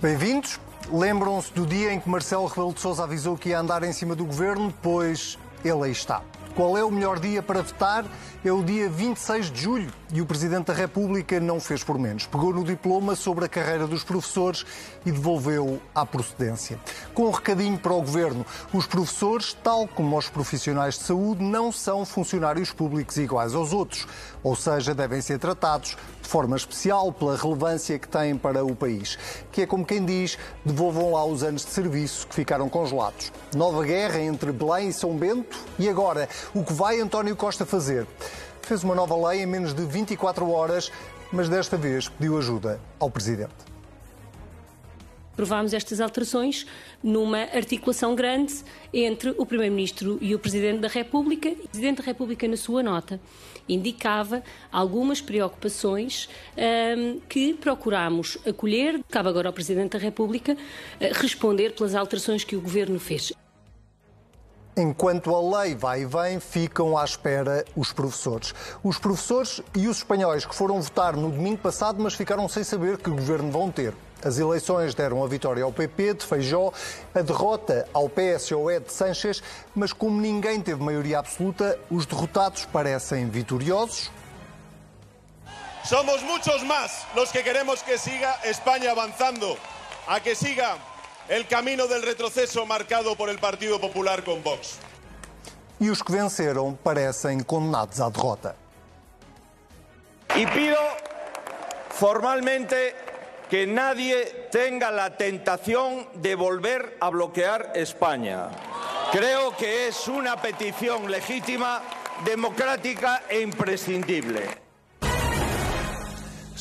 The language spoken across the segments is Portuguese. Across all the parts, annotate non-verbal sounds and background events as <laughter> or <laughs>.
Bem-vindos. Lembram-se do dia em que Marcelo Rebelo de Sousa avisou que ia andar em cima do governo? Pois ele aí está. Qual é o melhor dia para votar? É o dia 26 de julho e o Presidente da República não fez por menos. Pegou no diploma sobre a carreira dos professores e devolveu-o à procedência. Com um recadinho para o Governo: os professores, tal como os profissionais de saúde, não são funcionários públicos iguais aos outros, ou seja, devem ser tratados de forma especial pela relevância que têm para o país. Que é como quem diz: devolvam lá os anos de serviço que ficaram congelados. Nova guerra entre Belém e São Bento e agora, o que vai António Costa fazer? Fez uma nova lei em menos de 24 horas, mas desta vez pediu ajuda ao Presidente. Provámos estas alterações numa articulação grande entre o Primeiro-Ministro e o Presidente da República. O Presidente da República, na sua nota, indicava algumas preocupações um, que procurámos acolher. Cabe agora ao Presidente da República uh, responder pelas alterações que o Governo fez. Enquanto a lei vai e vem, ficam à espera os professores. Os professores e os espanhóis que foram votar no domingo passado, mas ficaram sem saber que governo vão ter. As eleições deram a vitória ao PP de Feijó, a derrota ao PSOE de Sánchez, mas como ninguém teve maioria absoluta, os derrotados parecem vitoriosos. Somos muchos más los que queremos que siga España avanzando, a que siga el camino del retroceso marcado por el Partido Popular con Vox. E os que venceram parecem condenados à derrota. Y pido formalmente que nadie tenga la tentación de volver a bloquear España. Creo que es una petición legítima, democrática e imprescindible.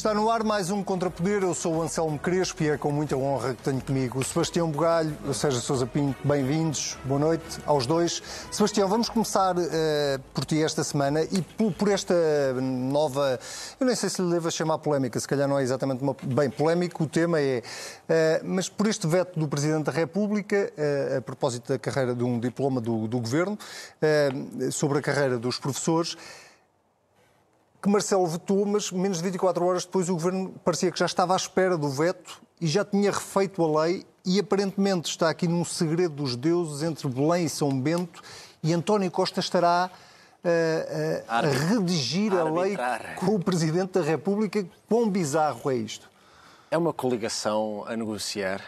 Está no ar mais um Contrapoder. Eu sou o Anselmo Crespo e é com muita honra que tenho comigo o Sebastião Bugalho, o Sérgio Sousa Pinto. Bem-vindos, boa noite aos dois. Sebastião, vamos começar uh, por ti esta semana e por, por, esta nova. Eu nem sei se lhe devo chamar polémica, se calhar não é exatamente uma. Bem, polémico o tema é. Uh, mas por este veto do Presidente da República, uh, a propósito da carreira de um diploma do, do Governo, sobre a carreira dos professores que Marcelo vetou, mas menos de 24 horas depois o governo parecia que já estava à espera do veto e já tinha refeito a lei e aparentemente está aqui num segredo dos deuses entre Belém e São Bento e António Costa estará a, eh, a, eh, a redigir a, a lei com o Presidente da República. Quão bizarro é isto? É uma coligação a negociar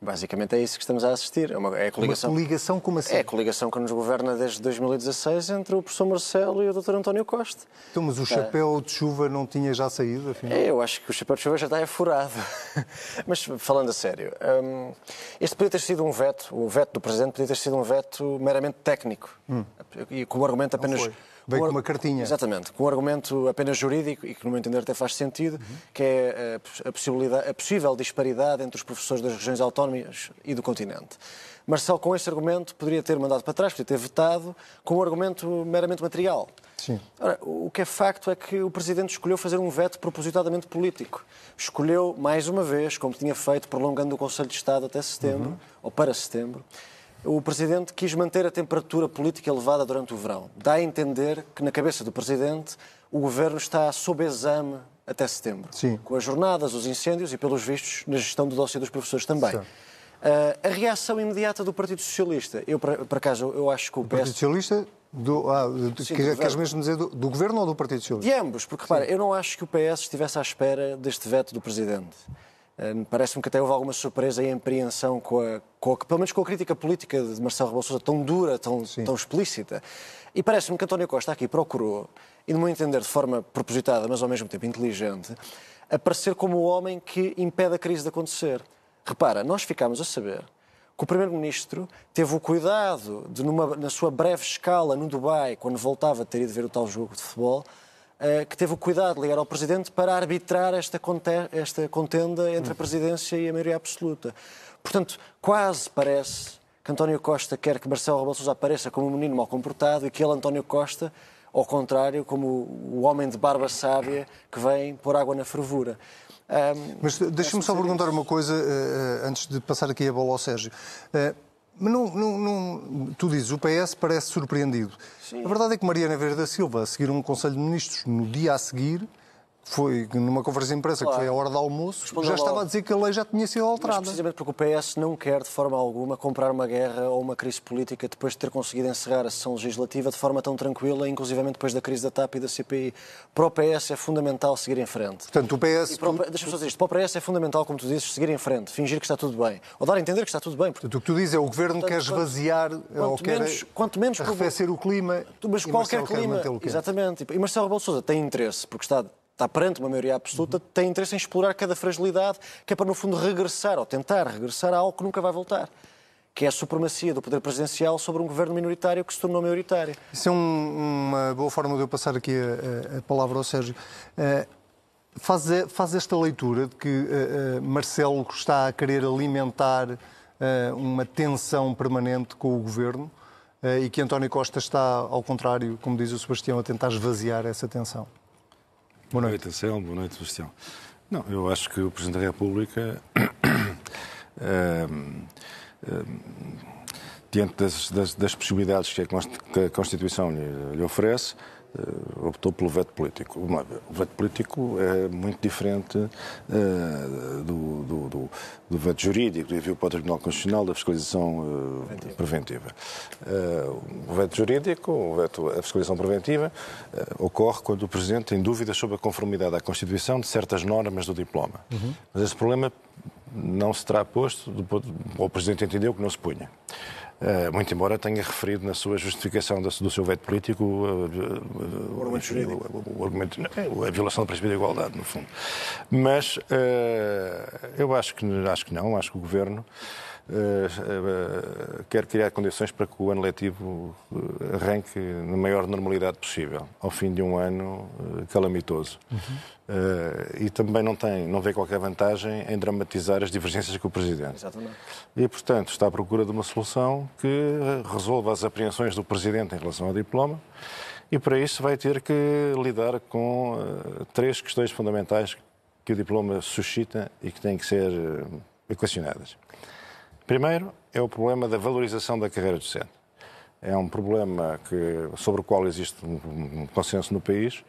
Basicamente é isso que estamos a assistir. É, uma, é a coligação. Uma coligação como assim? É a coligação que nos governa desde 2016 entre o professor Marcelo e o Dr. António Costa. Então, mas o chapéu de chuva não tinha já saído, afinal? É, eu acho que o chapéu de chuva já está furado. <laughs> mas, falando a sério, um, este podia ter sido um veto, o veto do Presidente podia ter sido um veto meramente técnico. Hum. E com o argumento apenas Veio com uma cartinha. Exatamente, com um argumento apenas jurídico e que, no meu entender, até faz sentido, uhum. que é a, possibilidade, a possível disparidade entre os professores das regiões autónomas e do continente. Marcelo, com esse argumento, poderia ter mandado para trás, poderia ter vetado com um argumento meramente material. Sim. Ora, o que é facto é que o Presidente escolheu fazer um veto propositadamente político. Escolheu, mais uma vez, como tinha feito, prolongando o Conselho de Estado até setembro, uhum. ou para setembro, o Presidente quis manter a temperatura política elevada durante o verão. Dá a entender que, na cabeça do Presidente, o Governo está sob exame até setembro. Sim. Com as jornadas, os incêndios e, pelos vistos, na gestão do dossiê dos professores também. Uh, a reação imediata do Partido Socialista. Eu, por, por acaso, eu acho que o, o Partido Socialista do, ah, do, Sim, quer, queres mesmo dizer do, do, Governo ou do Partido Socialista? De ambos, porque repara, eu não acho que o PS estivesse à espera deste veto do Presidente. Uh, Parece-me que até houve alguma surpresa e apreensão com a, com a, pelo menos com a crítica política de Marcelo Rebelo Sousa tão dura, tão, tão explícita. E parece-me que António Costa aqui procurou, e no meu entender de forma propositada, mas ao mesmo tempo inteligente, aparecer como o homem que impede a crise de acontecer. Repara, nós ficámos a saber que o Primeiro-Ministro teve o cuidado de, numa, na sua breve escala no Dubai, quando voltava a ter ido ver o tal jogo de futebol, que teve o cuidado de ligar ao Presidente para arbitrar esta, contenda entre a Presidência e a maioria absoluta. Portanto, quase parece que António Costa quer que Marcelo Rebelo Sousa apareça como um menino mal comportado e que ele, António Costa, ao contrário, como o homem de barba sábia que vem pôr água na fervura. Um, Mas deixa-me só perguntar isso. uma coisa uh, antes de passar aqui a bola ao Sérgio. Mas não, não, não, tu dizes, o PS parece surpreendido. Sim. A verdade é que Mariana Verde da Silva, a seguir um Conselho de Ministros no dia a seguir, foi numa conferência de imprensa claro. que foi à hora do almoço, Respondeu já estava logo. a dizer que a lei já tinha sido alterada. Mas precisamente porque o PS não quer, de forma alguma, comprar uma guerra ou uma crise política depois de ter conseguido encerrar a sessão legislativa de forma tão tranquila, inclusivamente depois da crise da TAP e da CPI. Para o PS é fundamental seguir em frente. Portanto, o PS... Deixa-me só dizer isto. Para o PS é fundamental, como tu dizes, seguir em frente, fingir que está tudo bem. Ou dar a entender que está tudo bem. Portanto, o que tu dizes é o Governo Portanto, quer esvaziar quanto, ou quer menos, quanto menos arrefecer o clima Mas qualquer clima... Exatamente. E Marcelo Rebelo Sousa tem interesse, porque está está perante uma maioria absoluta, uhum. tem interesse em explorar cada fragilidade, que é para, no fundo, regressar, ou tentar regressar a algo que nunca vai voltar que é a supremacia do poder presidencial sobre um governo minoritário que se tornou maioritário. Isso é um, uma boa forma de eu passar aqui a, a palavra ao Sérgio. Uh, faz, faz, esta leitura de que uh, uh, Marcelo está a querer alimentar uma tensão permanente com o governo e que António Costa está, ao contrário, como diz o Sebastião, a tentar esvaziar essa tensão. Boa noite, Anselmo. Boa noite, Sebastião. Não, eu acho que o Presidente da República, <coughs> ehm, ehm, diante das, das, das, possibilidades que a Constituição lhe, lhe oferece, optou pelo veto político. O veto político é muito diferente uh, do, do, do, do, veto jurídico, do envio para o Tribunal Constitucional da fiscalização uh, preventiva. Uh, o veto jurídico, o veto, a fiscalização preventiva, ocorre quando o Presidente tem dúvidas sobre a conformidade à Constituição de certas normas do diploma. Uhum. Mas esse problema não se terá posto, ou o Presidente entendeu que não se punha. Eh, muito embora tenha referido na sua justificação do seu veto político o argumento a violação do princípio da igualdade, no fundo. Mas eh, eu acho que, acho que não, acho que o Governo quer criar condições para que o ano letivo arranque na maior normalidade possível, ao fim de um ano calamitoso. Uhum. e também não, tem, não vê qualquer vantagem em dramatizar as divergências com o Presidente. Exatamente. E, portanto, está à procura de uma solução que resolva as apreensões do Presidente em relação ao diploma e, para isso, vai ter que lidar com três questões fundamentais que o diploma suscita e que têm que ser equacionadas. Primeiro, é o problema da valorização da carreira docente. É um problema que, sobre o qual existe um, consenso no país.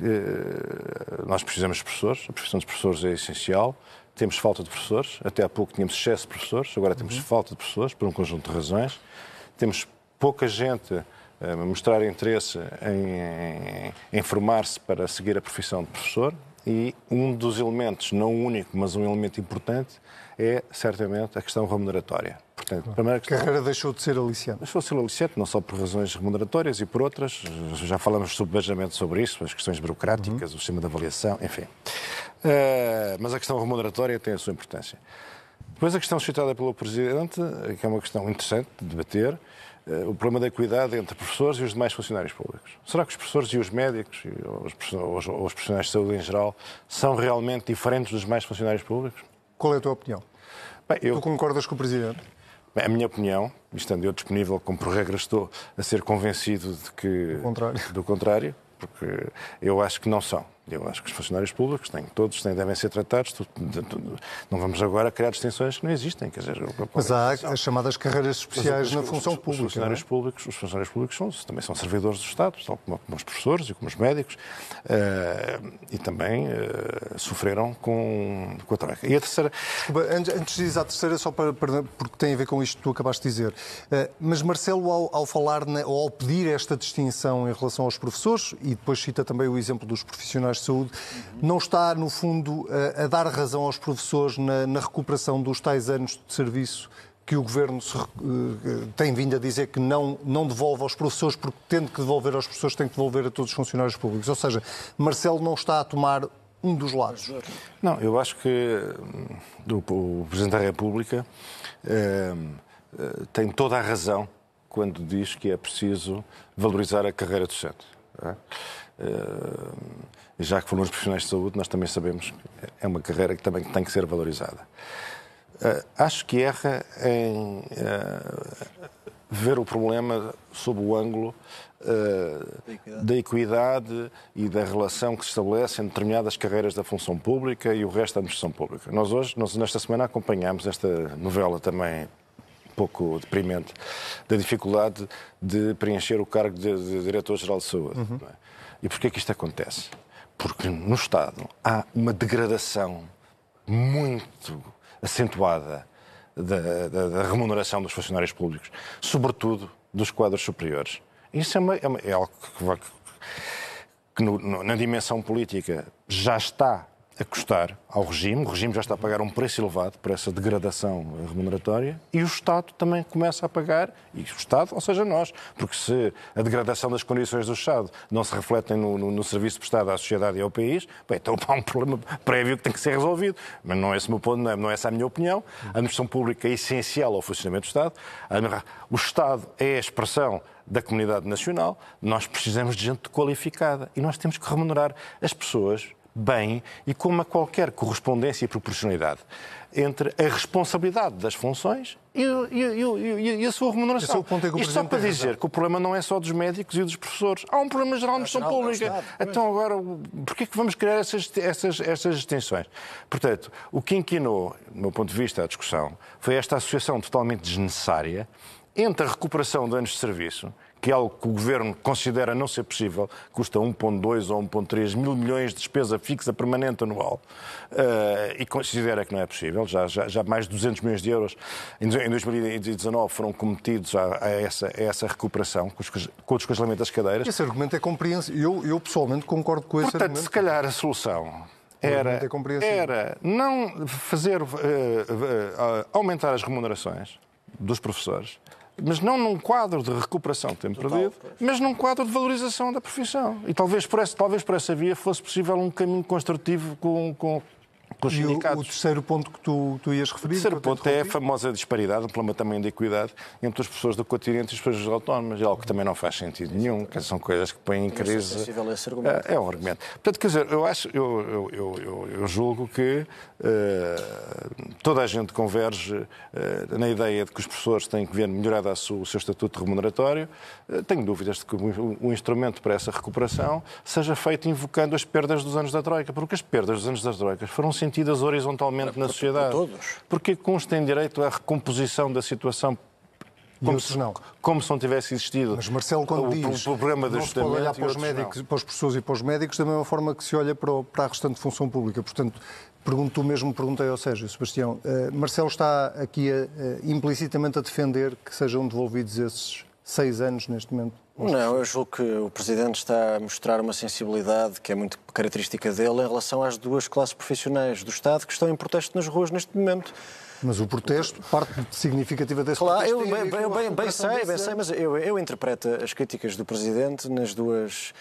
Eh, nós precisamos de professores, a profissão de professores é essencial. Temos falta de professores, até há pouco tínhamos excesso de professores, agora temos uhum. falta de professores, por um conjunto de razões. Temos pouca gente a mostrar interesse em, em, em formar-se para seguir a profissão de professor, e um dos elementos, não o único, mas um elemento importante, é certamente a questão remuneratória. Portanto, a primeira questão... carreira deixou de ser aliciante. Deixou de ser aliciante, não só por razões remuneratórias e por outras. Já falamos subejamente sobre isso, as questões burocráticas, uhum. o sistema de avaliação, enfim. Uh, mas a questão remuneratória tem a sua importância. Depois a questão citada pelo Presidente, que é uma questão interessante de debater, o problema da equidade entre professores e os demais funcionários públicos. Será que os professores e os médicos, ou os, os profissionais de saúde em geral, são realmente diferentes dos demais funcionários públicos? Qual é a tua opinião? Bem, eu... Tu concordas com o Presidente? Bem, a minha opinião, estando eu disponível, como por regra estou, a ser convencido de que... Do contrário. Do contrário, porque eu acho que não são. Eu acho que os funcionários públicos têm, todos têm, devem ser tratados. não vamos agora criar distinções que não existem. Quer dizer, Mas há as chamadas carreiras especiais na função os, pública. Os funcionários, é? públicos, os funcionários públicos são, também são servidores do Estado, tal como, como os professores e como os médicos, uh, e também uh, sofreram com, com a troca. E a terceira. Desculpa, antes, antes de ir à terceira, só para, para, porque tem a ver com isto que tu acabaste de dizer. Uh, mas Marcelo, ao, ao falar na, ou ao pedir esta distinção em relação aos professores, e depois cita também o exemplo dos profissionais de saúde, não está, no fundo, a, a dar razão aos professores na, na, recuperação dos tais anos de serviço que o Governo se, uh, tem vindo a dizer que não, não devolve aos professores, porque tendo que devolver aos professores, tem que devolver a todos os funcionários públicos. Ou seja, Marcelo não está a tomar um dos lados. Não, eu acho que hum, o, Presidente da República uh, tem toda a razão quando diz que é preciso valorizar a carreira docente. É? Já que foram os profissionais de saúde, nós também sabemos que é uma carreira que também tem que ser valorizada. Uh, acho que erra em uh, ver o problema sob o ângulo uh, da equidade e da relação que se estabelece entre determinadas carreiras da função pública e o resto da administração pública. Nós hoje, nós, nesta semana, acompanhamos esta novela também um pouco deprimente da dificuldade de preencher o cargo de, de Diretor-Geral de Saúde. Uhum. É? E porquê que isto acontece? Porque no Estado há uma degradação muito acentuada da, da, da remuneração dos funcionários públicos, sobretudo dos quadros superiores. Isso é, uma, é, uma, é algo que, que no, no, na dimensão política já está a custar ao regime, o regime já está a pagar um preço elevado por essa degradação remuneratória e o Estado também começa a pagar, e o Estado, ou seja, nós, porque se a degradação das condições do Estado não se refletem no, no, no serviço prestado à sociedade e ao país, bem, então há um problema prévio que tem que ser resolvido. Mas não é esse o meu ponto, não é, não é essa a minha opinião. A administração pública é essencial ao funcionamento do Estado. O Estado é a expressão da comunidade nacional, nós precisamos de gente qualificada e nós temos que remunerar as pessoas bem e com uma qualquer correspondência e proporcionalidade entre a responsabilidade das funções e, e, e a sua remuneração. Esse é o Isto só para dizer que o problema não é só dos médicos e dos professores. Há um problema geral na gestão pública. Então agora, porquê que vamos criar essas, essas, essas distinções? Portanto, o que inquinou, do meu ponto de vista, a discussão foi esta associação totalmente desnecessária entre a recuperação de anos de serviço que é algo que o Governo considera não ser possível, custa 1,2 ou 1,3 mil milhões de despesa fixa permanente anual, uh, e considera que não é possível. Já, já, já, mais de 200 milhões de euros em 2019 foram cometidos a, a, essa, a essa, recuperação, com, os, com o descongelamento das cadeiras. Esse argumento é compreensível. Eu, eu, pessoalmente concordo com esse Portanto, argumento. se calhar a solução era, é era não fazer uh, uh, aumentar as remunerações dos professores, mas não num quadro de recuperação de tempo Total, perdido, pois. mas num quadro de valorização da profissão. E talvez por, essa, talvez por essa via fosse possível um caminho construtivo com, com, com os e sindicatos. O, o terceiro ponto que tu, tu ias referir? O terceiro ponto é a famosa disparidade, um problema também de equidade entre as pessoas do continente e as pessoas autónomas. É algo que também não faz sentido nenhum, que são coisas que põem em crise. É, é um argumento. Portanto, quer dizer, eu acho, eu, eu, eu, eu julgo que uh, toda a gente converge uh, na ideia de que os professores têm que ver melhorado o seu estatuto remuneratório. Uh, tenho dúvidas de que o, o instrumento para essa recuperação seja feito invocando as perdas dos anos da Troika, porque as perdas dos anos da Troika foram sentidas horizontalmente na sociedade. Todos. Porque uns têm direito à recomposição da situação como se, não. como se não tivesse existido Mas Marcelo, quando o, diz o programa de não se pode olhar para os médicos, não. para os professores e para os médicos da mesma forma que se olha para, o, para a restante função pública. Portanto, pergunto o mesmo, perguntei ao Sérgio, Sebastião. Uh, Marcelo está aqui a, uh, implicitamente a defender que sejam devolvidos esses seis anos neste momento? Não, eu julgo que o Presidente está a mostrar uma sensibilidade que é muito característica dele em relação às duas classes profissionais do Estado que estão em protesto nas ruas neste momento. Mas o protesto, parte significativa desse claro, protesto... Claro, eu, bem, bem, bem sei, bem sei, mas eu, eu interpreto as críticas do Presidente nas duas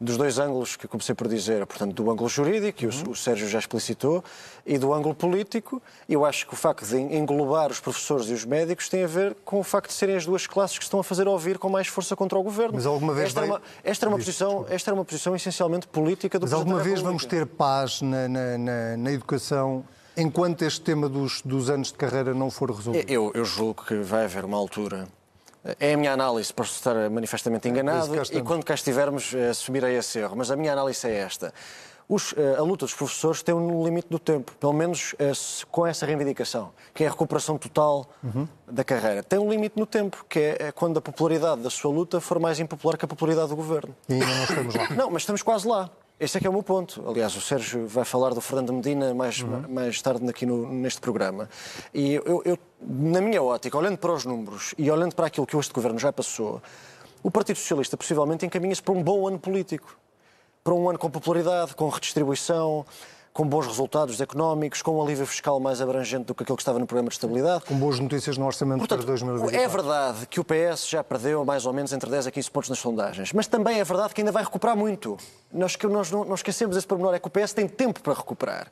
dos dois ângulos que comecei por dizer, portanto, do ângulo jurídico, que uhum. o, o, Sérgio já explicitou, e do ângulo político. Eu acho que o facto de englobar os professores e os médicos tem a ver com o facto de serem as duas classes que estão a fazer ouvir com mais força contra o governo. Mas alguma vez esta, vai... uma, esta, era uma posição, esta era uma posição essencialmente política do Mas alguma vez vamos ter paz na, na, na, na educação enquanto este tema dos, dos anos de carreira não for resolvido? Eu, eu julgo que vai haver uma altura é a minha análise, posso estar manifestamente é, enganado, é e quando cá estivermos, eh, assumirei esse erro. Mas a minha análise é esta. Os, eh, a luta dos professores tem um limite do tempo, pelo menos eh, com essa reivindicação, que é a recuperação total uhum. da carreira. Tem um limite no tempo, que é quando a popularidade da sua luta for mais impopular que a popularidade do governo. E ainda não estamos lá. Não, mas estamos quase lá. Esse é que é o meu ponto. Aliás, o Sérgio vai falar do Fernando Medina mais, uhum. mais tarde aqui no, neste programa. E eu, eu, na minha ótica, olhando para os números e olhando para aquilo que este governo já passou, o Partido Socialista possivelmente encaminha-se para um bom ano político. Para um ano com popularidade, com redistribuição, com bons resultados económicos, com um alívio fiscal mais abrangente do que aquele que estava no programa de estabilidade. Com boas notícias no orçamento Portanto, para 2024. É verdade que o PS já perdeu mais ou menos entre 10 a 15 pontos nas sondagens, mas também é verdade que ainda vai recuperar muito. Nós, nós, não, nós esquecemos esse pormenor, é que o PS tem tempo para recuperar.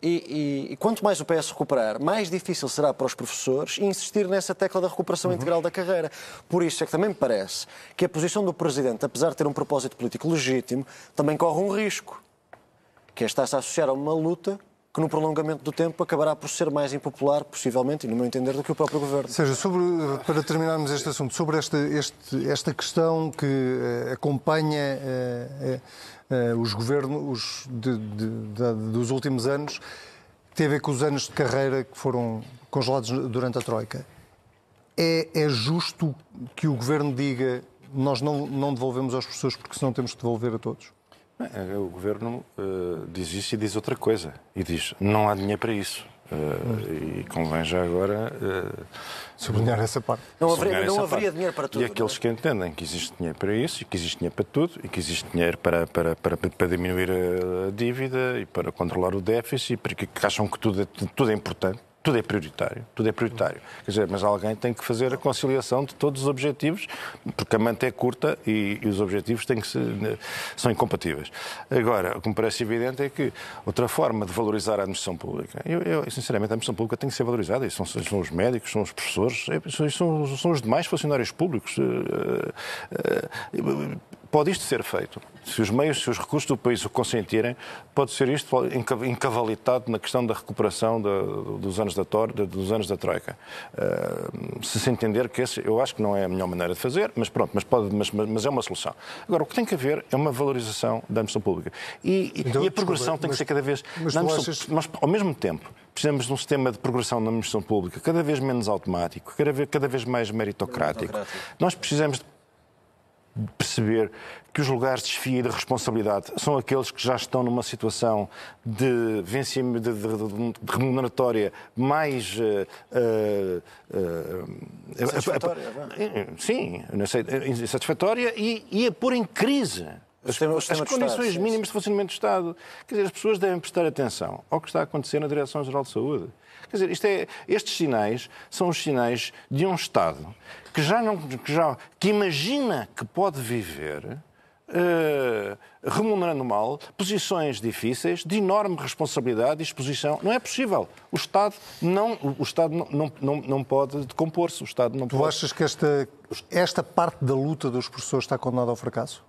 E, e, e, quanto mais o PS recuperar, mais difícil será para os professores insistir nessa tecla da recuperação uhum. integral da carreira. Por isso é que também me parece que a posição do Presidente, apesar de ter um propósito político legítimo, também corre um risco que é estar-se a associar a uma luta que no prolongamento do tempo acabará por ser mais impopular, possivelmente, e no meu entender, do que o próprio Governo. seja, sobre, para terminarmos este assunto, sobre esta, este, esta questão que uh, acompanha uh, uh, os governos de, de, de, dos últimos anos, tem a ver com os anos de carreira que foram congelados durante a Troika. É, é justo que o Governo diga nós não, não devolvemos aos professores porque senão temos que devolver a todos? O governo uh, diz isso e diz outra coisa. E diz: não há dinheiro para isso. Uh, e convém já agora uh, sublinhar essa parte. Não haveria, não haveria parte. dinheiro para tudo. E aqueles é? que entendem que existe dinheiro para isso, e que existe dinheiro para tudo, e que existe dinheiro para, para, para, para diminuir a dívida e para controlar o déficit, e porque acham que tudo é, tudo é importante tudo é prioritário, tudo é prioritário. Quer dizer, mas alguém tem que fazer a conciliação de todos os objetivos, porque a manta é curta e, e os objetivos têm que ser, são incompatíveis. Agora, o que me parece evidente é que outra forma de valorizar a administração pública, eu, eu sinceramente, a administração pública tem que ser valorizada, e são, são os médicos, são os professores, é, são, são os demais funcionários públicos. Pode isto ser feito. Se os meios, se os recursos do país o consentirem, pode ser isto encavalitado na questão da recuperação de, dos, anos da tor, de, dos anos da Troika. Uh, se se entender que esse, eu acho que não é a melhor maneira de fazer, mas pronto, mas, pode, mas, mas é uma solução. Agora, o que tem que haver é uma valorização da administração pública. E, então, e a progressão desculpa, tem que mas, ser cada vez... Mas, achas... mas, ao mesmo tempo, precisamos de um sistema de progressão na administração pública cada vez menos automático, cada vez, cada vez mais meritocrático. meritocrático. Nós precisamos de perceber que os lugares de desfia e de responsabilidade são aqueles que já estão numa situação de, vencimento, de, de, de remuneratória mais. Uh, uh, uh, satisfatória, sim, insatisfatória e, e a pôr em crise as, as condições Estado, mínimas de funcionamento do Estado. Quer dizer, as pessoas devem prestar atenção ao que está a acontecer na Direção-Geral de Saúde. Quer dizer, isto é, estes sinais são os sinais de um Estado que já, não, que, já, que imagina que pode viver Uh, remunerando mal, posições difíceis, de enorme responsabilidade e exposição. Não é possível. O Estado não, o Estado não, não, não, não pode decompor-se. O Estado não tu pode... achas que esta, esta parte da luta dos professores está condenada ao fracasso?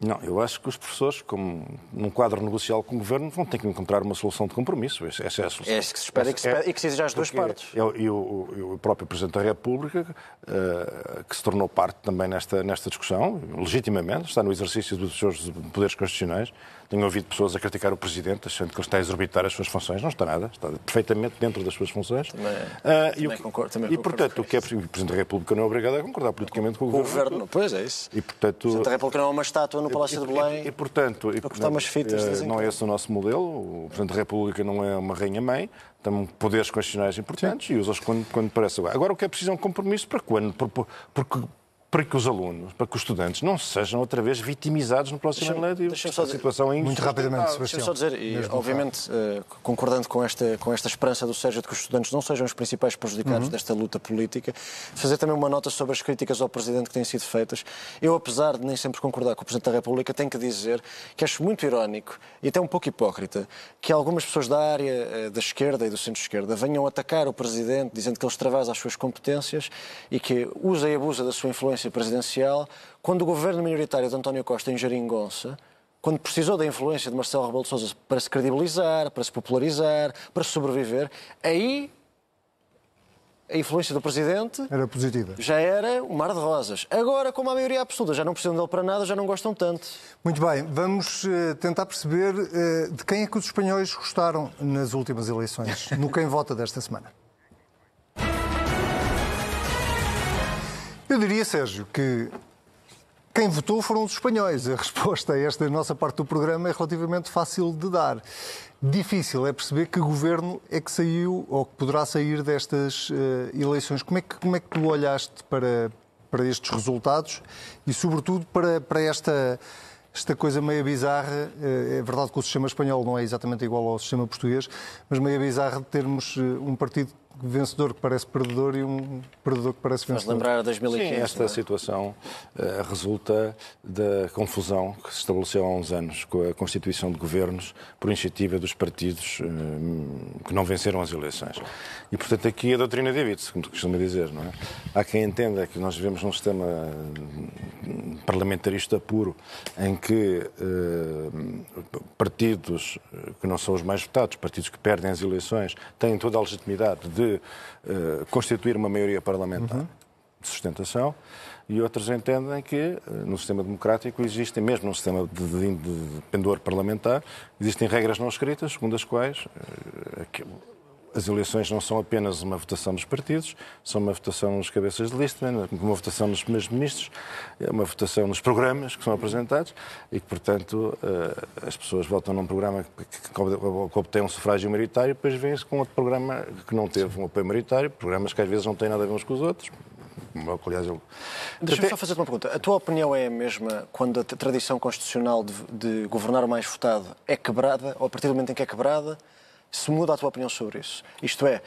Não, eu acho que os professores, como num quadro negocial com o Governo, vão ter que encontrar uma solução de compromisso. Essa é a solução. É isso que se espera e que se, é, e que se exige às duas partes. E o, o, próprio Presidente da República, uh, que se tornou parte também nesta, nesta discussão, legitimamente, está no exercício dos seus poderes constitucionais, tenho ouvido pessoas a criticar o Presidente, achando que ele está a exorbitar as suas funções. Não está nada, está perfeitamente dentro das suas funções. Também, uh, também e, concordo, também e portanto, o que é o Presidente da República não é obrigado a concordar politicamente com o, Governo. governo. Pois é isso. E, portanto, o Presidente da República não é uma estátua no Palácio e, de Belém. E, e, portanto, e, portanto umas fitas, não é esse o nosso modelo. O Presidente da República não é uma rainha-mãe tem poderes constitucionais importantes Sim. e usa-os quando, quando parece agora. Agora, o que é preciso é um compromisso para quando? Porque para que os alunos, para que os estudantes não sejam outra vez vitimizados no próximo ano letivo. Deixa-me só dizer, situação é muito rapidamente, Sebastião. Deixa-me só dizer, e obviamente uh, concordando com esta, com esta esperança do Sérgio de que os estudantes não sejam os principais prejudicados uhum. desta luta política, fazer também uma nota sobre as críticas ao Presidente que têm sido feitas. Eu, apesar de nem sempre concordar com o Presidente da República, tenho que dizer que acho muito irónico e até um pouco hipócrita que algumas pessoas da área uh, da esquerda e do centro-esquerda venham atacar o Presidente dizendo que ele extravasa as suas competências e que usa e abusa da sua influência presidencial, quando o governo minoritário de António Costa em Jeringonça, quando precisou da influência de Marcelo Rebelo de Sousa para se credibilizar, para se popularizar, para sobreviver, aí a influência do Presidente era positiva. Já era um mar de rosas. Agora, como a maioria absoluta já não precisam dele para nada, já não gostam tanto. Muito bem, vamos uh, tentar perceber uh, de quem é que os espanhóis gostaram nas últimas eleições, no quem vota desta semana. Eu diria, Sérgio, que quem votou foram os espanhóis. A resposta a esta nossa parte do programa é relativamente fácil de dar. Difícil é perceber que governo é que saiu ou que poderá sair destas uh, eleições. Como é, que, como é que tu olhaste para, para estes resultados e, sobretudo, para, para esta, esta coisa meio bizarra? Uh, é verdade que o sistema espanhol não é exatamente igual ao sistema português, mas meio bizarra de termos uh, um partido vencedor que parece perdedor e um perdedor que parece vencedor. Faz lembrar 2015. Sim, esta é? situação uh, resulta da confusão que se estabeleceu há uns anos com a constituição de governos por iniciativa dos partidos uh, que não venceram as eleições. E, portanto, aqui a doutrina divide-se, como costuma dizer, não é? Há quem entenda que nós vivemos num sistema parlamentarista puro, em que uh, partidos que não são os mais votados, partidos que perdem as eleições, têm toda a legitimidade de de uh, constituir uma maioria parlamentar uhum. de sustentação e outros entendem que uh, no sistema democrático existem, mesmo no sistema de, de, de pendor parlamentar, existem regras não escritas, segundo as quais uh, as eleições não são apenas uma votação dos partidos, são uma votação nos cabeças de lista, uma votação nos primeiros ministros, é uma votação nos programas que são apresentados e que, portanto, eh, as pessoas votam num programa que obtém um sufrágio maioritário e depois vêm-se com outro programa que não teve um apoio maioritário, programas que às vezes não têm nada a ver uns com os outros, aliás, eu... Deixa-me só fazer uma pergunta. A tua opinião é a mesma quando a tradição constitucional de, de governar o mais votado é quebrada, ou a partir do momento em que é quebrada, se muda a tua opinião sobre isso. Isto é,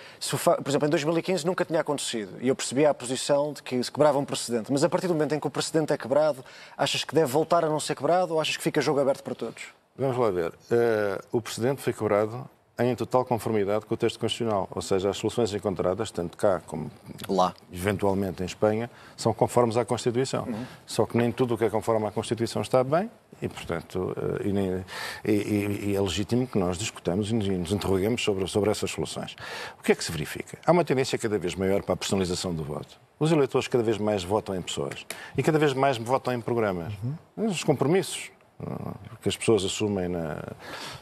por exemplo, em 2015 nunca tinha acontecido e eu percebia a posição de que se quebrava um precedente, mas a partir do momento em que o precedente é quebrado, achas que deve voltar a não ser quebrado ou achas que fica jogo aberto para todos? Vamos lá ver. Uh, o precedente foi quebrado em total conformidade com o texto constitucional. Ou seja, as soluções encontradas, tanto cá como lá, eventualmente em Espanha, são conformes à Constituição. Uhum. Só que nem tudo o que é conforme à Constituição está bem e, portanto, eh, e, e, e é legítimo que nós discutamos e nos interroguemos sobre, sobre essas soluções. O que é que se verifica? Há uma tendência cada vez maior para a personalização do voto. Os eleitores cada vez mais votam em pessoas e cada vez mais votam em programas. Uhum. Os compromissos que as pessoas assumem na,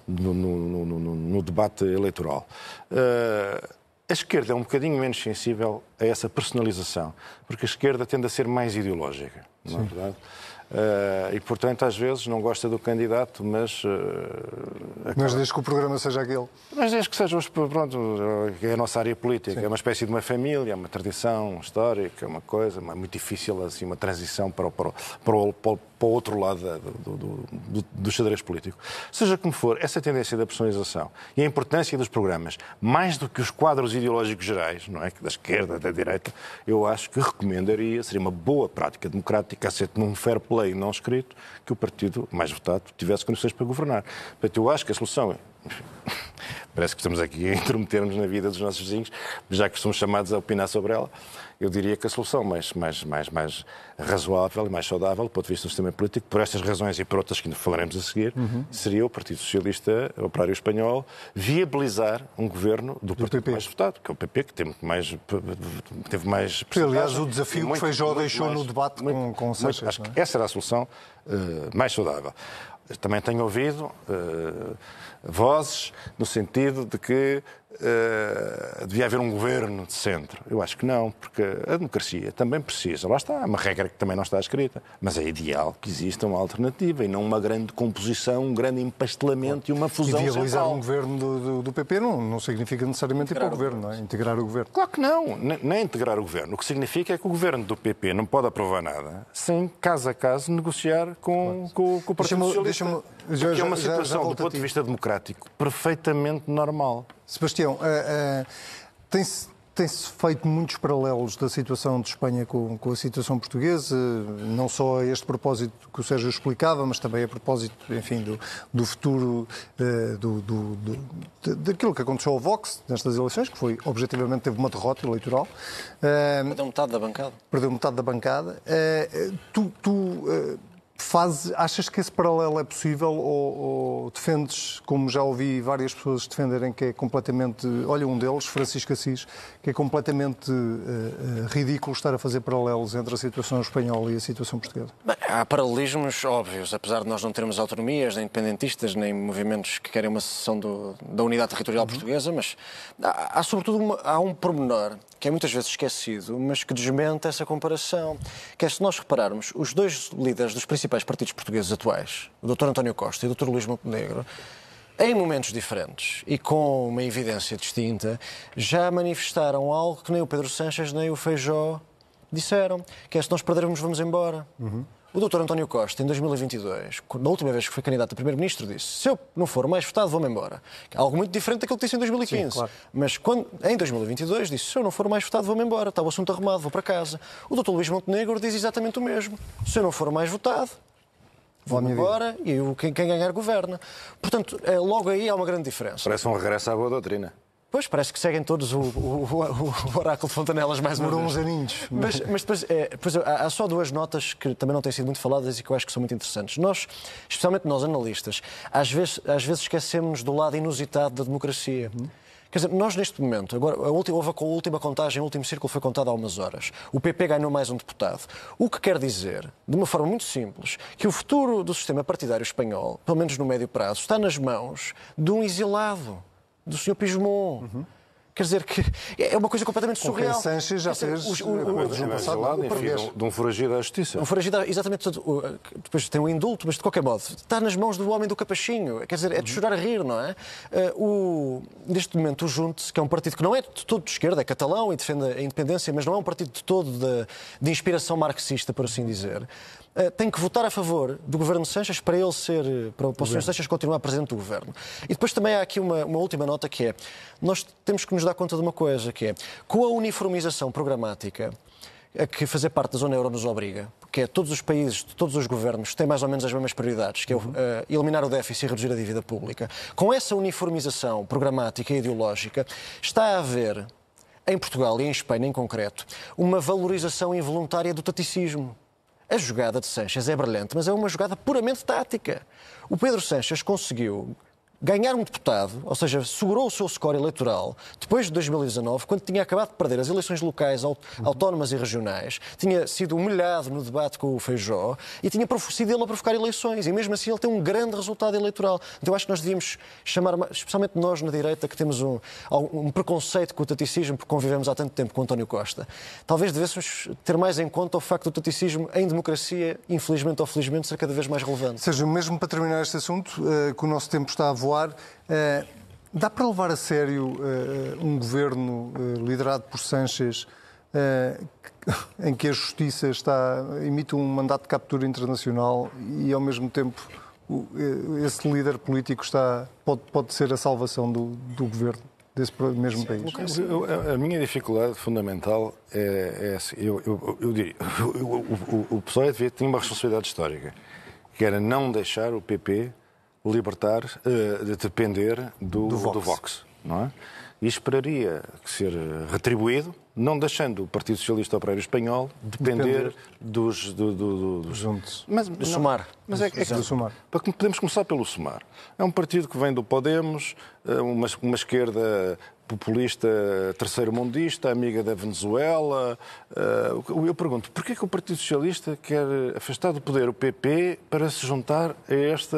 no, no, no, no, debate eleitoral. Uh, a esquerda é um bocadinho menos sensível a essa personalização, porque a esquerda tende a ser mais ideológica, não é verdade? Uh, e, portanto, às vezes não gosta do candidato, mas. Uh. Mas desde que o programa seja aquele. Mas desde que seja. Pronto, é a nossa área política. Sim. É uma espécie de uma família, é uma tradição histórica, é uma coisa, é muito difícil, assim, uma transição para o, para o, para o, para o para o outro lado do, do, do, do xadrez político. Seja como for, essa tendência da personalização e a importância dos programas, mais do que os quadros ideológicos gerais, não é? Da esquerda, da direita, eu acho que recomendaria, seria uma boa prática democrática, aceito num fair play não escrito, que o partido mais votado tivesse condições para governar. Portanto, eu acho que a solução parece que estamos aqui <laughs> a intrometer-nos na vida dos nossos vizinhos, já que somos chamados a opinar sobre ela eu diria que a solução mais, mais, mais, mais razoável e mais saudável, do ponto de vista do sistema político, por estas razões e por outras que falaremos a seguir, uhum. seria o Partido Socialista Operário Espanhol viabilizar um governo do, do partido PP. mais votado, que é o PP, que teve mais. Teve mais aliás, o desafio muito, que Feijó deixou mais, no debate muito, com, com Seixas, Acho é? que essa era a solução uh, mais saudável. Também tenho ouvido uh, vozes no sentido de que uh, devia haver um governo de centro. Eu acho que não, porque a democracia também precisa. Lá está, é uma regra que também não está escrita. Mas é ideal que exista uma alternativa e não uma grande composição, um grande empastelamento e uma fusão. E viabilizar central. um governo do, do, do, PP não, não significa necessariamente ir para o governo, não é? Integrar o governo. Claro que não, nem integrar o governo. O que significa é que o governo do PP não pode aprovar nada sem, caso a caso, negociar com, com, com o Partido Socialista. Já, já, é uma situação, já, do ponto de vista democrático, perfeitamente normal. Sebastião, uh, uh, tem-se tem-se feito muitos paralelos da situação de Espanha com, com, a situação portuguesa, não só a este propósito que o Sérgio explicava, mas também a propósito, enfim, do, do futuro, uh, do, do, do, daquilo que aconteceu ao Vox nestas eleições, que foi, objetivamente, teve uma derrota eleitoral. Uh, perdeu metade da bancada. Perdeu metade da bancada. Uh, tu, tu Faz, achas que esse paralelo é possível ou, ou, defendes, como já ouvi várias pessoas defenderem, que é completamente. Olha, um deles, Francisco Assis, que é completamente uh, ridículo estar a fazer paralelos entre a situação espanhola e a situação portuguesa? Bem, há paralelismos óbvios, apesar de nós não termos autonomias, nem independentistas, nem movimentos que querem uma secessão do, da unidade territorial uhum. portuguesa, mas há, há sobretudo uma, há um pormenor que é muitas vezes esquecido, mas que desmente essa comparação. Que é, se nós repararmos, os dois líderes dos principais partidos portugueses atuais, o Dr. António Costa e o Dr. Luís Montenegro, em momentos diferentes e com uma evidência distinta, já manifestaram algo que nem o Pedro Sanches nem o Feijó disseram, que é se nós perdermos vamos embora. Uhum. O doutor António Costa, em 2022, na última vez que foi candidato a primeiro-ministro, disse: se eu não for mais votado, vou-me embora. Algo muito diferente daquilo que disse em 2015. Sim, claro. Mas quando, em 2022 disse: se eu não for mais votado, vou-me embora. Está o assunto arrumado, vou para casa. O doutor Luís Montenegro diz exatamente o mesmo. Se eu não for mais votado, vou-me embora e quem, quem ganhar governa. Portanto, é, logo aí há uma grande diferença. Parece um regresso à boa doutrina. Pois, parece que seguem todos o, o, o, oráculo de Fontanelas mais uma vez. uns aninhos. Mas, mas depois, é, depois há, há, só duas notas que também não têm sido muito faladas e que eu acho que são muito interessantes. Nós, especialmente nós analistas, às vezes, às vezes esquecemos do lado inusitado da democracia. Quer dizer, nós neste momento, agora a última, houve a última contagem, o último círculo foi contado há umas horas. O PP ganhou mais um deputado. O que quer dizer, de uma forma muito simples, que o futuro do sistema partidário espanhol, pelo menos no médio prazo, está nas mãos de um exilado do Sr. Pismon. Uhum. Quer dizer que é uma coisa completamente surreal. Sanches já dizer, fez, o- eh, o- coisas no É passado, o português. de um- de um foragido à justiça. Um foragido, exatamente. o- Depois tem um indulto, mas de qualquer modo, está nas mãos do homem do capachinho. Quer dizer, é de chorar a rir, não é? Eh, O, neste momento, o Junte, que é um partido que não é de todo de esquerda, é catalão e defende a independência, mas não é um partido de todo de, de inspiração marxista, por assim dizer, eh, tem que votar a favor do governo Sanches para ele ser, eh, para, para o Sr. Sanches continuar presidente do governo. E depois também há aqui uma, uma última nota que é, nós temos que nos dar conta de uma coisa, que é, com a uniformização programática, a que fazer parte da zona euro nos obriga, que é todos os países, todos os governos têm mais ou menos as mesmas prioridades, que é eh, eliminar o déficit e reduzir a dívida pública. Com essa uniformização programática e ideológica, está a haver, em Portugal e em Espanha em concreto, uma valorização involuntária do taticismo. A jogada de Sanches é brilhante, mas é uma jogada puramente tática. O Pedro Sanches conseguiu ganhar um deputado, ou seja, segurou o seu score eleitoral depois de 2019, quando tinha acabado de perder as eleições locais, aut- autónomas e regionais, tinha sido humilhado no debate com o Feijó e tinha sido ele a provocar eleições. E mesmo assim ele tem um grande resultado eleitoral. Então eu acho que nós devíamos chamar, ma- especialmente nós na direita, que temos um, um preconceito com o taticismo, porque convivemos há tanto tempo com António Costa, talvez devêssemos ter mais em conta o facto do taticismo em democracia, infelizmente ou felizmente, ser cada vez mais relevante. Seja, mesmo para terminar este assunto, eh, que o nosso tempo está a voar, eh, dá para levar a sério eh, um governo eh, liderado por Sanches <laughs> em que a justiça está, emite um mandato de captura internacional e, ao mesmo tempo, esse líder político está, pode, pode ser a salvação do, do governo desse mesmo país? Eu- a minha dificuldade fundamental é, é assim, eu, eu, eu diria, <laughs> o, o, o, o PSOE devia- tinha uma responsabilidade histórica, que era não deixar o PP libertar, de depender do, do, Vox. Vox. não é? E esperaria que ser eh, retribuído, não deixando o Partido Socialista Operário Espanhol depender, Depender. dos, do, do, do- dos Juntos. Mas, não, Sumar. Mas é, é que, Do Sumar. para que- Podemos começar pelo Sumar. É um partido que vem do Podemos, eh, uma, uma esquerda populista terceiro-mundista, amiga da Venezuela. Eh, Eu pergunto, porquê que o Partido Socialista quer afastar do poder o PP para se juntar a, esta,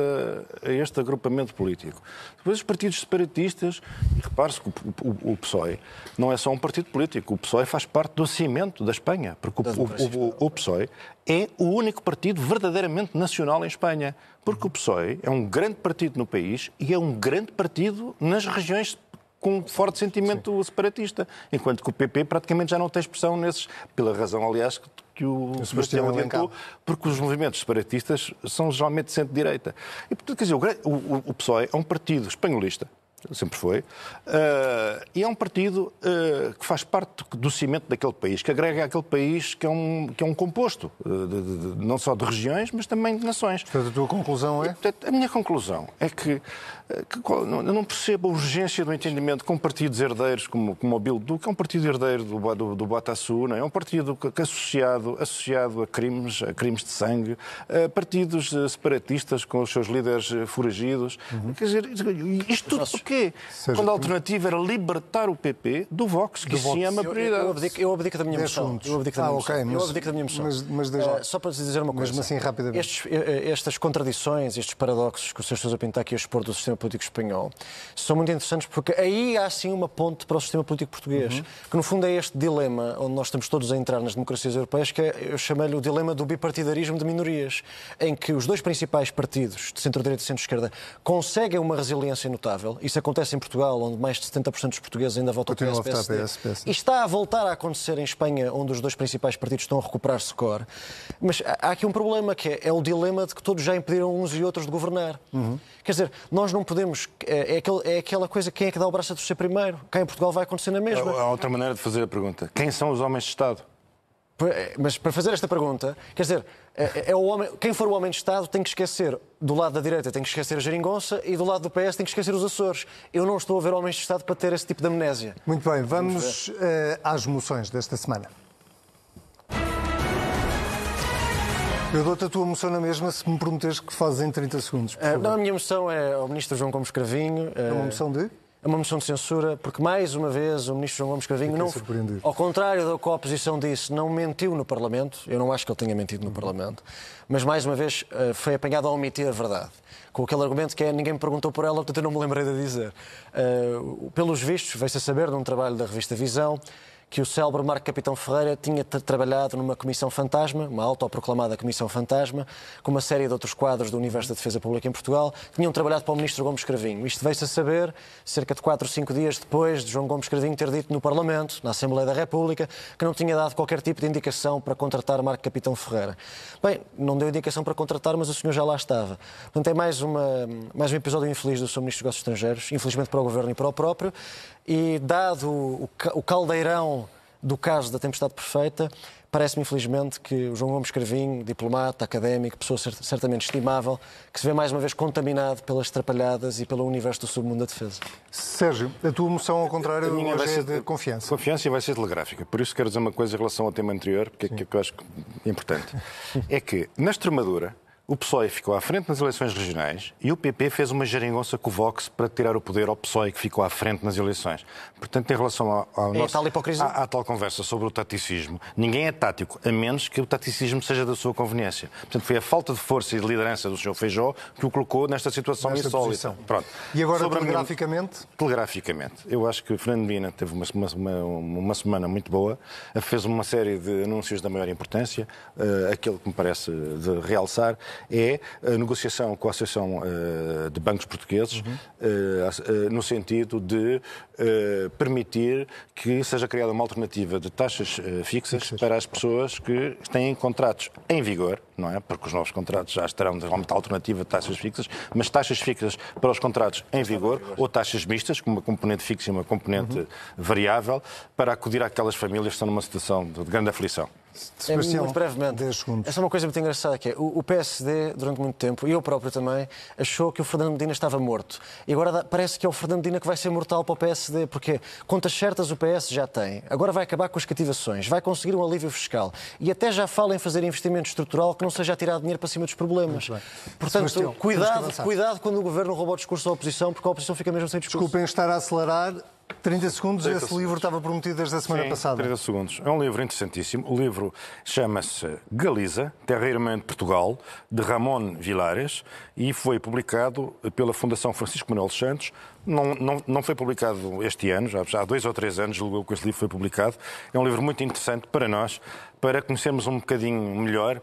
a este agrupamento político? Depois os partidos separatistas, e repare-se que o, o- o PSOE não é só um partido político, o PSOE faz parte do cimento da Espanha, porque o- o PSOE é o único partido verdadeiramente nacional em Espanha. Porque o PSOE é um grande partido no país e é um grande partido nas regiões com forte sentimento separatista, enquanto que o PP praticamente já não tem expressão nesses, pela razão, aliás, que, que o, Sebastião Sebastião adiantou, porque os movimentos separatistas são geralmente de centro-direita. E, portanto, quer dizer, o, o- o- o PSOE é um partido espanholista, sempre foi, eh, e é um partido eh, que faz parte do cimento daquele país, que agrega àquele país que é um, que é um composto, eh, de- de- de- não só de regiões, mas também de nações. Portanto, a tua conclusão é? Portanto, a minha conclusão é que, que qual- não- eu não percebo a urgência do entendimento com partidos herdeiros como, como o Bildu, que é um partido herdeiro do, do, do é? É um partido que, que associado, associado a crimes, a crimes de sangue, a partidos separatistas com os seus líderes foragidos. Quer dizer, isto tudo porquê? Seja, Quando a alternativa era libertar o PP do Vox, que Do sim é uma Vox. Eu, prioridade. eu, abdico, eu abdico da minha moção. Eu abdico da Ah, minha ok, moção. mas- eu abdico da minha moção. mas- mas desde lá. Eh, só para dizer uma coisa. Mesmo assim, rapidamente. Estes, eh, eh, estas contradições, estes paradoxos que o Sr. Sousa Pinto está aqui a expor do sistema político espanhol são muito interessantes porque aí há sim uma ponte para o sistema político português, Uhum. que no fundo é este dilema onde nós estamos todos a entrar nas democracias europeias, que é, eu chamei-lhe o dilema do bipartidarismo de minorias, em que os dois principais partidos, de centro-direita e centro-esquerda, conseguem uma resiliência notável. Isso acontece em Portugal, onde mais de 70% dos portugueses ainda votam Continuam a PS, votar PSD. PS, PSD. E está a voltar a acontecer em Espanha, onde os dois principais partidos estão a recuperar score. Mas há aqui um problema, que é, é o dilema de que todos já impediram uns e outros de governar. Quer dizer, nós não podemos... É, é aquele- é aquela coisa, quem é que dá o braço a torcer primeiro? Cá em Portugal vai acontecer na mesma. Há outra maneira de fazer a pergunta. Quem são os homens de Estado? Mas para fazer esta pergunta, quer dizer, é, é o homem, quem for o homem de Estado tem que esquecer, do lado da direita tem que esquecer a geringonça e do lado do PS tem que esquecer os Açores. Eu não estou a ver homens de Estado para ter esse tipo de amnésia. Muito bem, vamos eh, às moções desta semana. Eu dou-te a tua moção na mesma se me prometeres que fazes em 30 segundos. favor. não, a minha moção é ao Ministro João Gomes Cravinho. É uma eh, moção de? É uma moção de censura, porque mais uma vez o ministro João Gomes Cravinho, não, ao contrário do que a oposição disse, não mentiu no Parlamento. Eu não acho que ele tenha mentido no Parlamento, mas mais uma vez eh, foi apanhado a omitir a verdade. Com aquele argumento que é ninguém me perguntou por ela, portanto eu não me lembrei de dizer. Uh, pelos vistos, veio-se a saber num trabalho da revista Visão que o célebre Marco Capitão Ferreira tinha trabalhado numa comissão fantasma, uma autoproclamada comissão fantasma, com uma série de outros quadros do Universo da Defesa Pública em Portugal, que tinham trabalhado para o ministro Gomes Cravinho. Isto veio-se a saber cerca de 4 ou 5 dias depois de João Gomes Cravinho ter dito no Parlamento, na Assembleia da República, que não tinha dado qualquer tipo de indicação para contratar Marco Capitão Ferreira. Bem, não deu indicação para contratar, mas o senhor já lá estava. Portanto, é mais, uma, mais um episódio infeliz do Sr. Ministro dos Negócios Estrangeiros, infelizmente para o Governo e para o próprio, e dado o caldeirão do caso da tempestade perfeita, parece-me infelizmente que o João Gomes Carvinho, diplomata, académico, pessoa certamente estimável, que se vê mais uma vez contaminado pelas trapalhadas e pelo universo do submundo da defesa. Sérgio, a tua moção, ao contrário, hoje é de confiança. Confiança e vai ser telegráfica. Por isso quero dizer uma coisa em relação ao tema anterior, porque é que eu acho importante. é que, na Extremadura, o PSOE ficou à frente nas eleições regionais e o PP fez uma geringonça com o Vox para tirar o poder ao PSOE que ficou à frente nas eleições. Portanto, em relação ao, ao é nosso, tal hipocrisia. À, à, tal conversa sobre o taticismo, ninguém é tático, a menos que o taticismo seja da sua conveniência. Portanto, foi a falta de força e de liderança do Sr. Feijó que o colocou nesta situação nesta insólita. Pronto. E agora, sobre telegraficamente? Minha... Telegraficamente. Eu acho que o Fernando Mina teve uma, uma, uma, semana muito boa, fez uma série de anúncios da maior importância. Uh, aquele que me parece de realçar é negociação com a Associação uh, de Bancos Portugueses, uhum. uh, no sentido de permitir que seja criada uma alternativa de taxas fixas, fixas para as pessoas que têm contratos em vigor, não é? Porque os novos contratos já estarão realmente alternativa de taxas fixas, mas taxas fixas para os contratos em vigor ou taxas mistas, com uma componente fixa e uma componente uhum. variável, para acudir àquelas famílias que estão numa situação de grande aflição. Sebastião, é, muito brevemente. Essa é uma coisa muito engraçada que é o PSD, durante muito tempo, e eu próprio também, achou que o Fernando Medina estava morto. E agora parece que é o Fernando Medina que vai ser mortal para o PSD, porque contas certas o PS já tem. Agora vai acabar com as cativações, vai conseguir um alívio fiscal e até já fala em fazer investimento estrutural que não seja tirar dinheiro para cima dos problemas. Portanto, Sebastião, cuidado, cuidado quando o governo rouba o discurso da oposição, porque a oposição fica mesmo sem discurso. Desculpem estar a acelerar. 30 segundos, 30 esse segundos. livro estava prometido desde a semana Sim, passada. 30 segundos. É um livro interessantíssimo. O livro chama-se Galiza, Terra Irmã de Portugal, de Ramon Vilares, e foi publicado pela Fundação Francisco Manuel Santos. Não, não, não foi publicado este ano, já, já há dois ou três anos julgou que esse livro foi publicado. É um livro muito interessante para nós, para conhecermos um bocadinho melhor uh,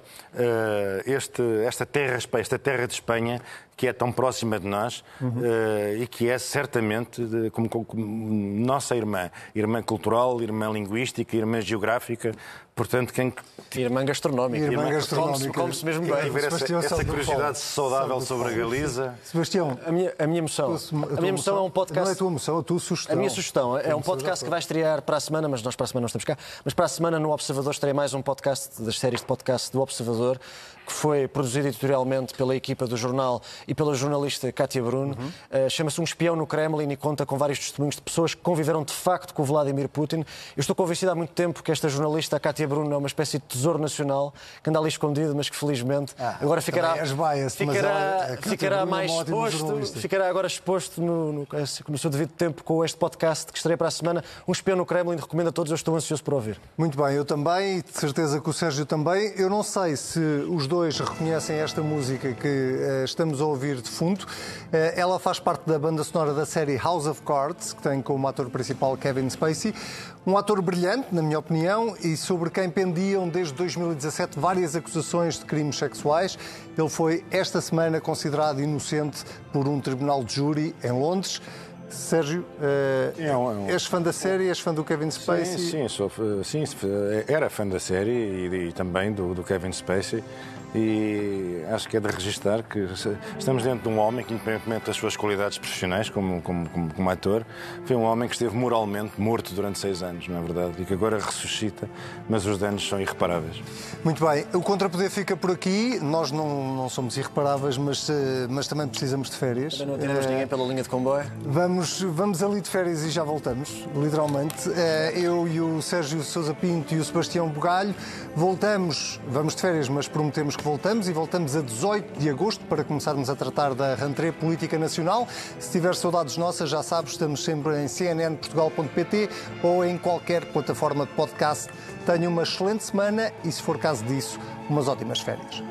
este, esta, terra, esta terra de Espanha que é tão próxima de nós uhum. uh, e que é certamente de, como, como, nossa irmã, irmã cultural, irmã linguística, irmã geográfica, portanto quem irmã gastronómica, irmã, gastronómica, come-se mesmo bem. Ver essa, essa curiosidade saudável sobre a Galiza. Sebastião, a minha, a minha emoção, a, a minha emoção é um podcast. Não é a tua emoção, é a tua sugestão. A minha sugestão é um podcast que vai estrear para a semana, mas nós para a semana não estamos cá. Mas para a semana no Observador estreia mais um podcast das séries de podcast do Observador que foi produzido editorialmente pela equipa do jornal e pela jornalista Kátia Bruno. Uhum. Uh, Chama-se Um Espião no Kremlin e conta com vários testemunhos de pessoas que conviveram de facto com Vladimir Putin. Eu estou convencido há muito tempo que esta jornalista, a Kátia Bruno, é uma espécie de tesouro nacional que anda ali escondido, mas que felizmente ah, agora ficará, biased, ficará, ela, ficará mais é exposto, ficará agora exposto no, no, no, seu devido tempo com este podcast que estarei para a semana. Um Espião no Kremlin, recomendo a todos, eu estou ansioso por ouvir. Muito bem, eu também, de certeza que o Sérgio também. Eu não sei se os dois reconhecem esta música que uh, estamos a ouvir de fundo. Uh, ela faz parte da banda sonora da série House of Cards, que tem como ator principal Kevin Spacey. Um ator brilhante, na minha opinião, e sobre quem pendiam desde 2017 várias acusações de crimes sexuais. Ele foi, esta semana, considerado inocente por um tribunal de júri em Londres. Sérgio, uh, é um, é um... és fã da série, és fã do Kevin Spacey? Sim, sim, sou, sim era fã da série e, e também do, do Kevin Spacey e acho que é de registrar que estamos dentro de um homem que, independentemente das suas qualidades profissionais como, como, como, como, ator, foi um homem que esteve moralmente morto durante seis anos, não é verdade? E que agora ressuscita, mas os danos são irreparáveis. Muito bem, o contrapoder fica por aqui. Nós não, não somos irreparáveis, mas, eh, mas também precisamos de férias. Também não temos ninguém pela linha de comboio. Vamos, vamos ali de férias e já voltamos, literalmente. Eh, eu e o Sérgio Sousa Pinto e o Sebastião Bugalho voltamos, vamos de férias, mas prometemos que voltamos e voltamos a 18 de agosto para começarmos a tratar da rentrée política nacional. Se tiver saudades nossas, já sabes, estamos sempre em cnnportugal.pt ou em qualquer plataforma de podcast. Tenha uma excelente semana e, se for caso disso, umas ótimas férias.